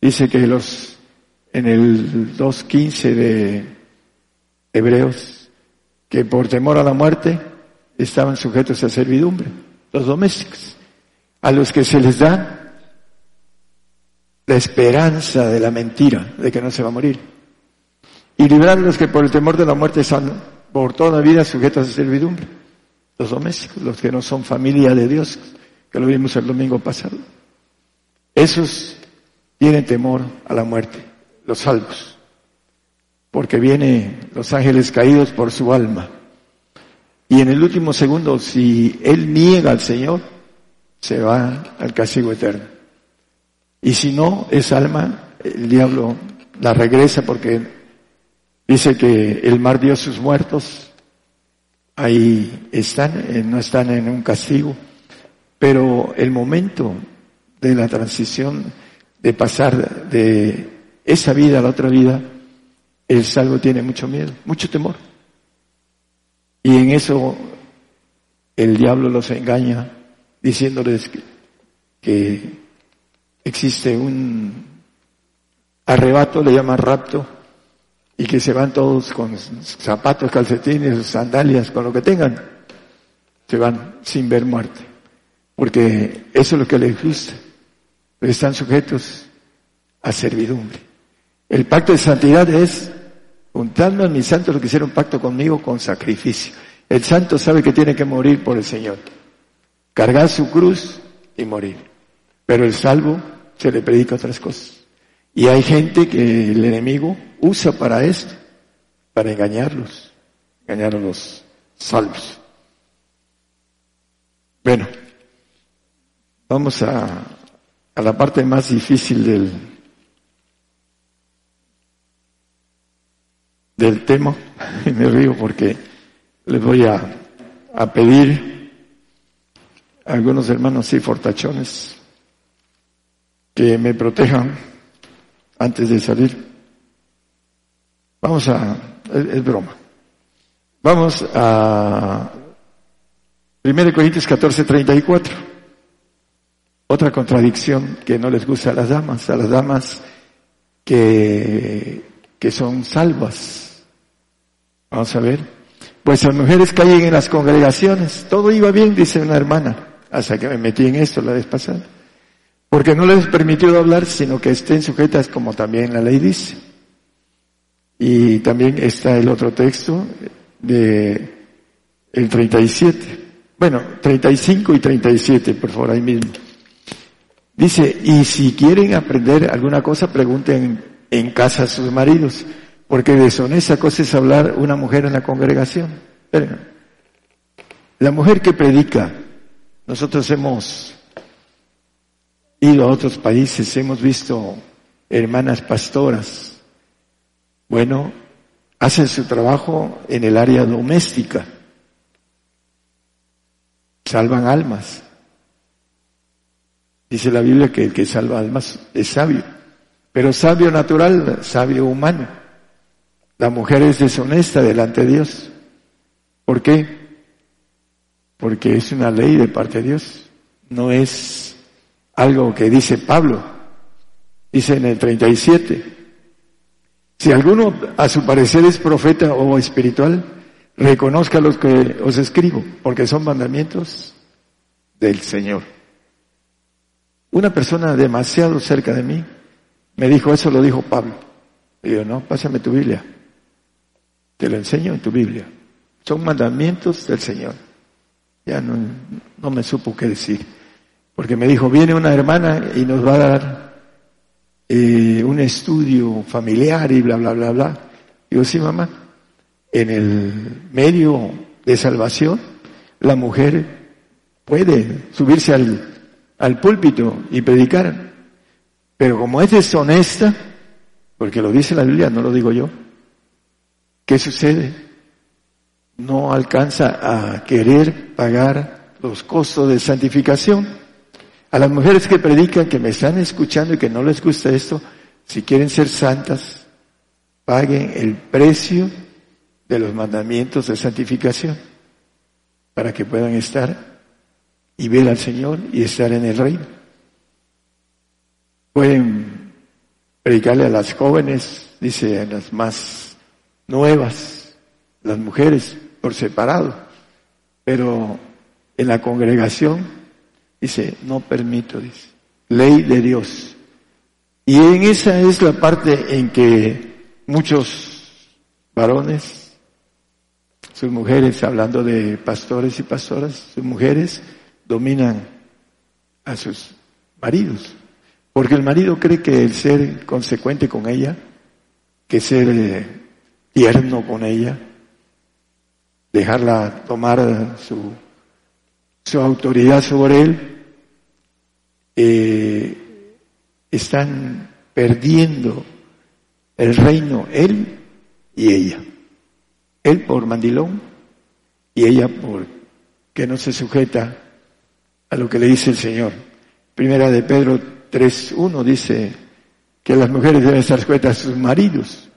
Speaker 2: Dice que los, en el 2.15 de Hebreos, que por temor a la muerte estaban sujetos a servidumbre, los domésticos, a los que se les da la esperanza de la mentira, de que no se va a morir. Y los que por el temor de la muerte están por toda la vida sujetos a servidumbre. Los domésticos, los que no son familia de Dios, que lo vimos el domingo pasado. Esos tienen temor a la muerte, los salvos, porque vienen los ángeles caídos por su alma. Y en el último segundo, si él niega al Señor, se va al castigo eterno. Y si no, esa alma, el diablo la regresa porque Dice que el mar dio sus muertos, ahí están, eh, no están en un castigo, pero el momento de la transición, de pasar de esa vida a la otra vida, el salvo tiene mucho miedo, mucho temor. Y en eso el diablo los engaña diciéndoles que, que existe un arrebato, le llama rapto, y que se van todos con zapatos, calcetines, sandalias, con lo que tengan, se van sin ver muerte. Porque eso es lo que les gusta. están sujetos a servidumbre. El pacto de santidad es juntarme a mis santos los que hicieron pacto conmigo con sacrificio. El santo sabe que tiene que morir por el Señor. Cargar su cruz y morir. Pero el salvo se le predica otras cosas. Y hay gente que el enemigo usa para esto, para engañarlos, engañar a los salvos. Bueno, vamos a, a la parte más difícil del, del tema. Me río porque les voy a, a pedir algunos hermanos sí fortachones que me protejan antes de salir. Vamos a, es, broma. Vamos a 1 Corintios 14, 34. Otra contradicción que no les gusta a las damas, a las damas que, que son salvas. Vamos a ver. Pues las mujeres caen en las congregaciones. Todo iba bien, dice una hermana hasta que me metí en esto la vez pasada. Porque no les permitido hablar, sino que estén sujetas como también la ley dice. Y también está el otro texto de el 37. Bueno, 35 y 37, por favor, ahí mismo. Dice, y si quieren aprender alguna cosa, pregunten en casa a sus maridos, porque deshonesta cosa es hablar una mujer en la congregación. la mujer que predica nosotros hemos ido a otros países, hemos visto hermanas pastoras. Bueno, hacen su trabajo en el área doméstica. Salvan almas. Dice la Biblia que el que salva almas es sabio. Pero sabio natural, sabio humano. La mujer es deshonesta delante de Dios. ¿Por qué? porque es una ley de parte de Dios, no es algo que dice Pablo, dice en el 37, si alguno a su parecer es profeta o espiritual, reconozca los que os escribo, porque son mandamientos del Señor. Una persona demasiado cerca de mí me dijo, eso lo dijo Pablo. Y yo, no, pásame tu Biblia. Te lo enseño en tu Biblia. Son mandamientos del Señor. Ya no, no me supo qué decir. Porque me dijo, viene una hermana y nos va a dar eh, un estudio familiar y bla, bla, bla, bla. Digo, sí, mamá, en el medio de salvación, la mujer puede subirse al, al púlpito y predicar. Pero como es deshonesta, porque lo dice la Biblia, no lo digo yo, ¿qué sucede? no alcanza a querer pagar los costos de santificación. A las mujeres que predican, que me están escuchando y que no les gusta esto, si quieren ser santas, paguen el precio de los mandamientos de santificación para que puedan estar y ver al Señor y estar en el reino. Pueden predicarle a las jóvenes, dice a las más nuevas, las mujeres, por separado. Pero en la congregación dice, no permito, dice, ley de Dios. Y en esa es la parte en que muchos varones, sus mujeres, hablando de pastores y pastoras, sus mujeres dominan a sus maridos. Porque el marido cree que el ser consecuente con ella, que ser eh, tierno con ella, dejarla tomar su, su autoridad sobre él, eh, están perdiendo el reino, él y ella. Él por mandilón y ella por que no se sujeta a lo que le dice el Señor. Primera de Pedro 3.1 dice que las mujeres deben estar sujetas a sus maridos.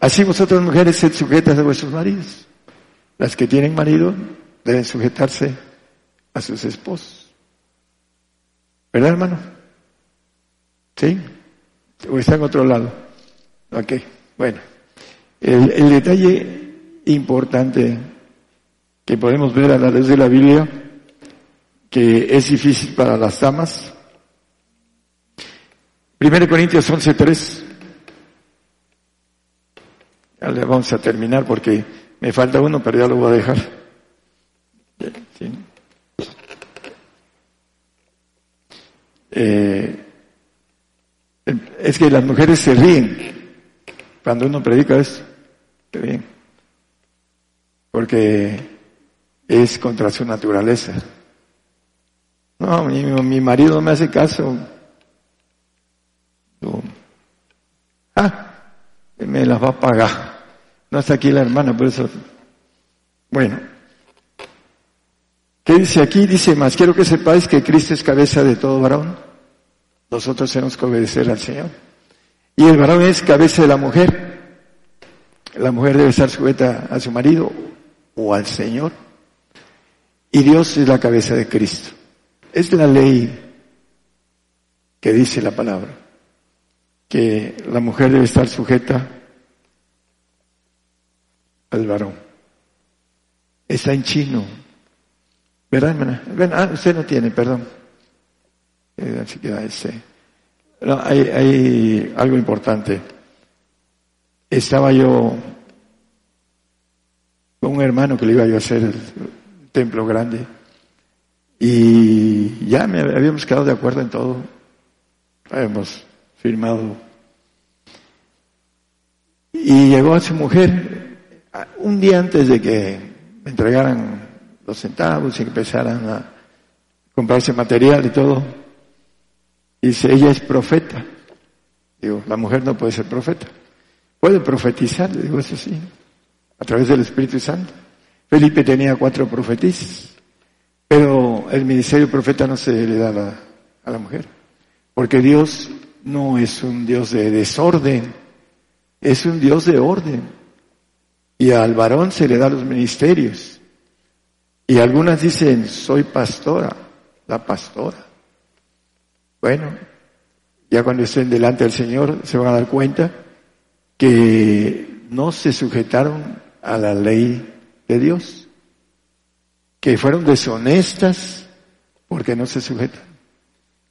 Speaker 2: Así vosotras mujeres sed sujetas a vuestros maridos. Las que tienen marido deben sujetarse a sus esposos. ¿Verdad, hermano? ¿Sí? ¿O está en otro lado? Ok, bueno. El, detalle importante que podemos ver a la luz de la Biblia, que es difícil para las damas. 1 Corintios 11.3. Ya le vamos a terminar porque me falta uno, pero ya lo voy a dejar. Eh, es que las mujeres se ríen cuando uno predica eso. bien. Porque es contra su naturaleza. No, mi, mi marido no me hace caso. ah, me las va a pagar. No está aquí la hermana, por eso. Bueno, ¿Qué dice aquí? Dice más, quiero que sepáis que Cristo es cabeza de todo varón. Nosotros tenemos que obedecer al Señor. Y el varón es cabeza de la mujer. La mujer debe estar sujeta a su marido o al Señor. Y Dios es la cabeza de Cristo. Es la ley que dice la palabra, que la mujer debe estar sujeta al varón. Está en chino. ¿Verdad, hermana? ah, usted no tiene, perdón. Eh, no, hay, hay algo importante. Estaba yo con un hermano que le iba yo a hacer el templo grande y ya me habíamos quedado de acuerdo en todo. Habíamos firmado. Y llegó a su mujer un día antes de que me entregaran los centavos y empezaran a comprarse material y todo. Dice, ella es profeta. Digo, la mujer no puede ser profeta. Puede profetizar, digo, eso sí, a través del Espíritu Santo. Felipe tenía cuatro profetisas, pero el ministerio profeta no se le da a la, a la mujer, porque Dios no es un Dios de desorden, es un Dios de orden. Y al varón se le da los ministerios. Y algunas dicen, soy pastora, la pastora. Bueno, ya cuando estén delante del Señor se van a dar cuenta que no se sujetaron a la ley de Dios, que fueron deshonestas porque no se sujetan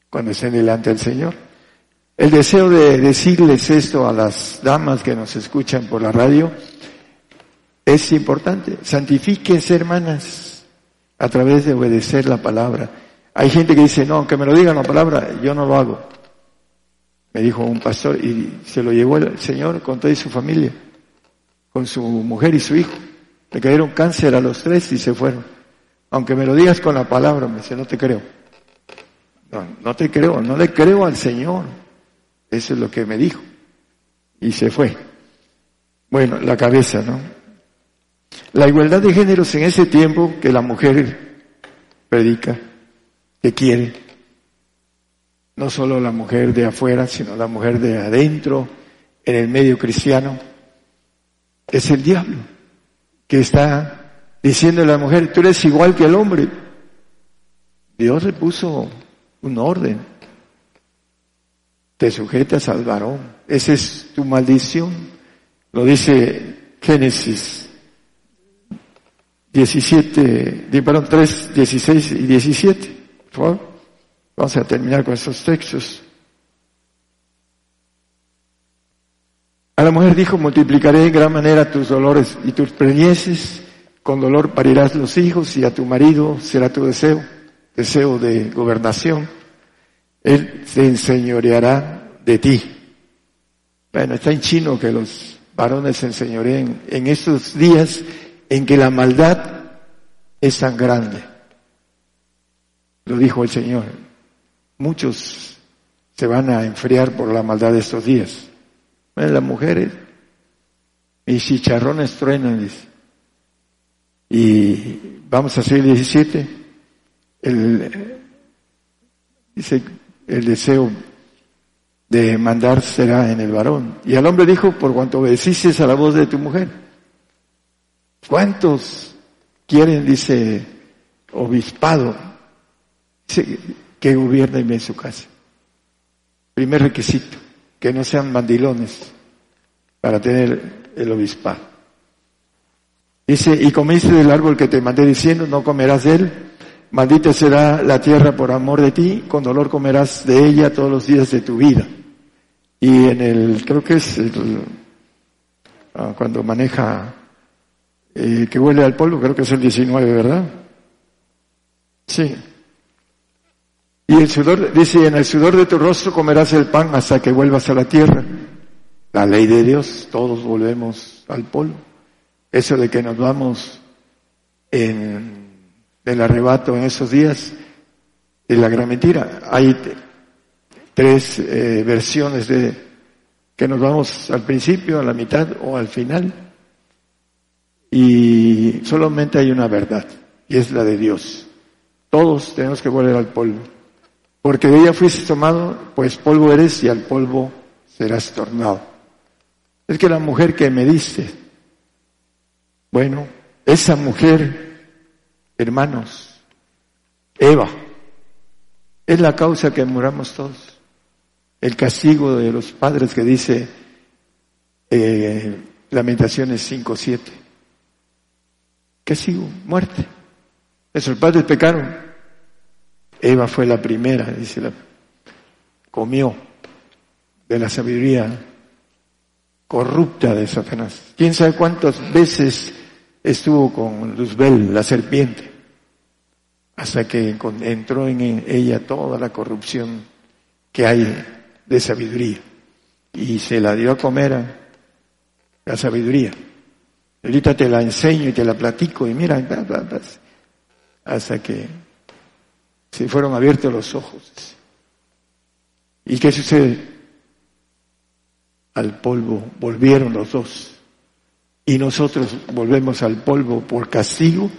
Speaker 2: cuando estén delante del Señor. El deseo de decirles esto a las damas que nos escuchan por la radio es importante. Santifíquense, hermanas, a través de obedecer la palabra. Hay gente que dice, no, que me lo digan la palabra, yo no lo hago. Me dijo un pastor y se lo llevó el Señor con toda su familia, con su mujer y su hijo. Le cayeron cáncer a los tres y se fueron. Aunque me lo digas con la palabra, me dice, no te creo. No, no te creo, no le creo al Señor. Eso es lo que me dijo. Y se fue. Bueno, la cabeza, ¿no? La igualdad de géneros en ese tiempo que la mujer predica, que quiere, no solo la mujer de afuera, sino la mujer de adentro, en el medio cristiano, es el diablo que está diciendo a la mujer, tú eres igual que el hombre. Dios le puso un orden. Te sujetas al varón. Esa es tu maldición. Lo dice Génesis 17, perdón, 3, 16 y 17. Por favor. Vamos a terminar con estos textos. A la mujer dijo, multiplicaré en gran manera tus dolores y tus preñeces, con dolor parirás los hijos y a tu marido será tu deseo, deseo de gobernación. Él se enseñoreará de ti. Bueno, está en chino que los varones se enseñoreen en estos días en que la maldad es tan grande. Lo dijo el Señor. Muchos se van a enfriar por la maldad de estos días las mujeres, mis chicharrones truenan. Y vamos a hacer el 17. El, dice, el deseo de mandar será en el varón. Y al hombre dijo, por cuanto obedeciste a la voz de tu mujer. ¿Cuántos quieren, dice, obispado, que gobierne en su casa? Primer requisito que no sean mandilones para tener el obispado. Dice, y comiste del árbol que te mandé diciendo, no comerás de él, maldita será la tierra por amor de ti, con dolor comerás de ella todos los días de tu vida. Y en el, creo que es ah, cuando maneja eh, que huele al polvo, creo que es el 19, ¿verdad? Sí. Y el sudor, dice, en el sudor de tu rostro comerás el pan hasta que vuelvas a la tierra. La ley de Dios, todos volvemos al polvo. Eso de que nos vamos en el arrebato en esos días es la gran mentira. Hay tres eh, versiones de que nos vamos al principio, a la mitad o al final. Y solamente hay una verdad, y es la de Dios. Todos tenemos que volver al polvo. Porque de ella fuiste tomado, pues polvo eres y al polvo serás tornado. Es que la mujer que me diste, bueno, esa mujer, hermanos, Eva, es la causa que muramos todos. El castigo de los padres que dice eh, Lamentaciones 5.7. Castigo, muerte. Nuestros padres pecaron. Eva fue la primera, dice la, comió de la sabiduría corrupta de Satanás. ¿Quién sabe cuántas veces estuvo con Luzbel, la serpiente? hasta que entró en ella toda la corrupción que hay de sabiduría. Y se la dio a comer a la sabiduría. Ahorita te la enseño y te la platico y mira, hasta que se fueron abiertos los ojos. ¿Y qué sucede? Al polvo volvieron los dos. Y nosotros volvemos al polvo por castigo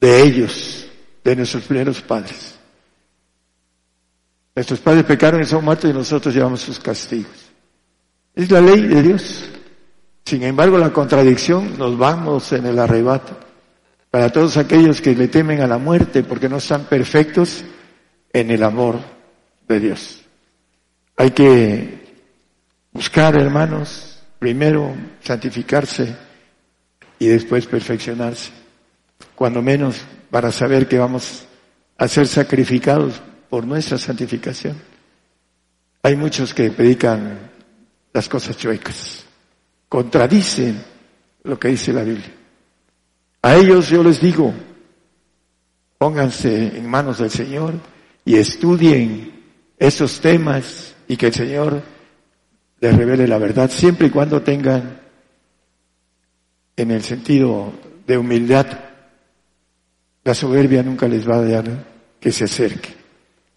Speaker 2: de ellos de nuestros primeros padres. Nuestros padres pecaron y son muertos y nosotros llevamos sus castigos. Es la ley de Dios. Sin embargo, la contradicción nos vamos en el arrebato. Para todos aquellos que le temen a la muerte porque no están perfectos en el amor de Dios. Hay que buscar, hermanos, primero santificarse y después perfeccionarse. Cuando menos para saber que vamos a ser sacrificados por nuestra santificación. Hay muchos que predican las cosas chuecas, contradicen lo que dice la Biblia. A ellos yo les digo, pónganse en manos del Señor y estudien esos temas y que el Señor les revele la verdad, siempre y cuando tengan en el sentido de humildad la soberbia nunca les va a dar que se acerque.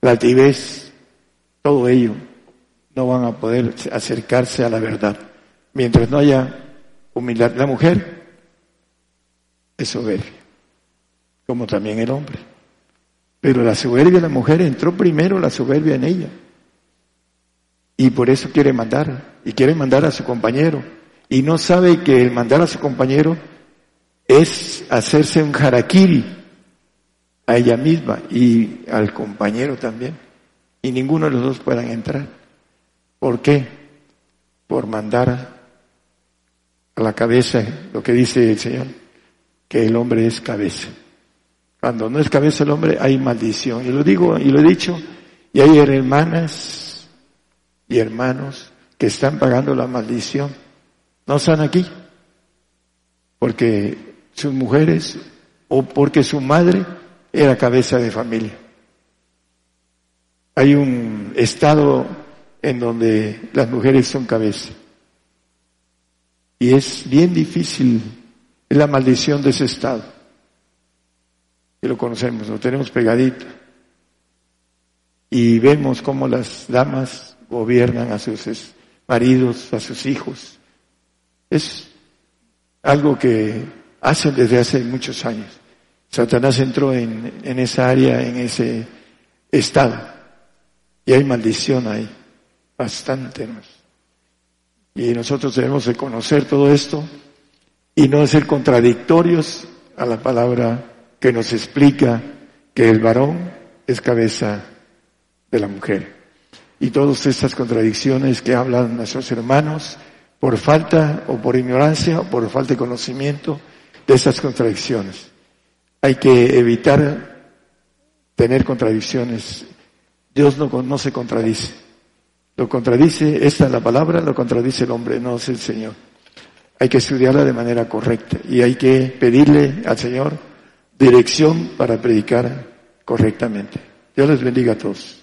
Speaker 2: La altivez, todo ello, no van a poder acercarse a la verdad. Mientras no haya humildad, la mujer es soberbia, como también el hombre. Pero la soberbia de la mujer entró primero la soberbia en ella. Y por eso quiere mandar, y quiere mandar a su compañero. Y no sabe que el mandar a su compañero es hacerse un harakiri, a ella misma y al compañero también. Y ninguno de los dos puedan entrar. ¿Por qué? Por mandar a la cabeza lo que dice el Señor, que el hombre es cabeza. Cuando no es cabeza el hombre hay maldición. Y lo digo y lo he dicho, y hay hermanas y hermanos que están pagando la maldición. No están aquí porque sus mujeres o porque su madre era cabeza de familia. Hay un estado en donde las mujeres son cabeza. Y es bien difícil, es la maldición de ese estado. Y lo conocemos, lo tenemos pegadito. Y vemos cómo las damas gobiernan a sus maridos, a sus hijos. Es algo que hacen desde hace muchos años. Satanás entró en, en esa área, en ese estado. Y hay maldición ahí, bastante más. Y nosotros debemos de conocer todo esto y no ser contradictorios a la palabra que nos explica que el varón es cabeza de la mujer. Y todas estas contradicciones que hablan nuestros hermanos por falta o por ignorancia o por falta de conocimiento de esas contradicciones. Hay que evitar tener contradicciones. Dios no, no se contradice. Lo contradice, esta es la palabra, lo contradice el hombre, no es el Señor. Hay que estudiarla de manera correcta y hay que pedirle al Señor dirección para predicar correctamente. Dios les bendiga a todos.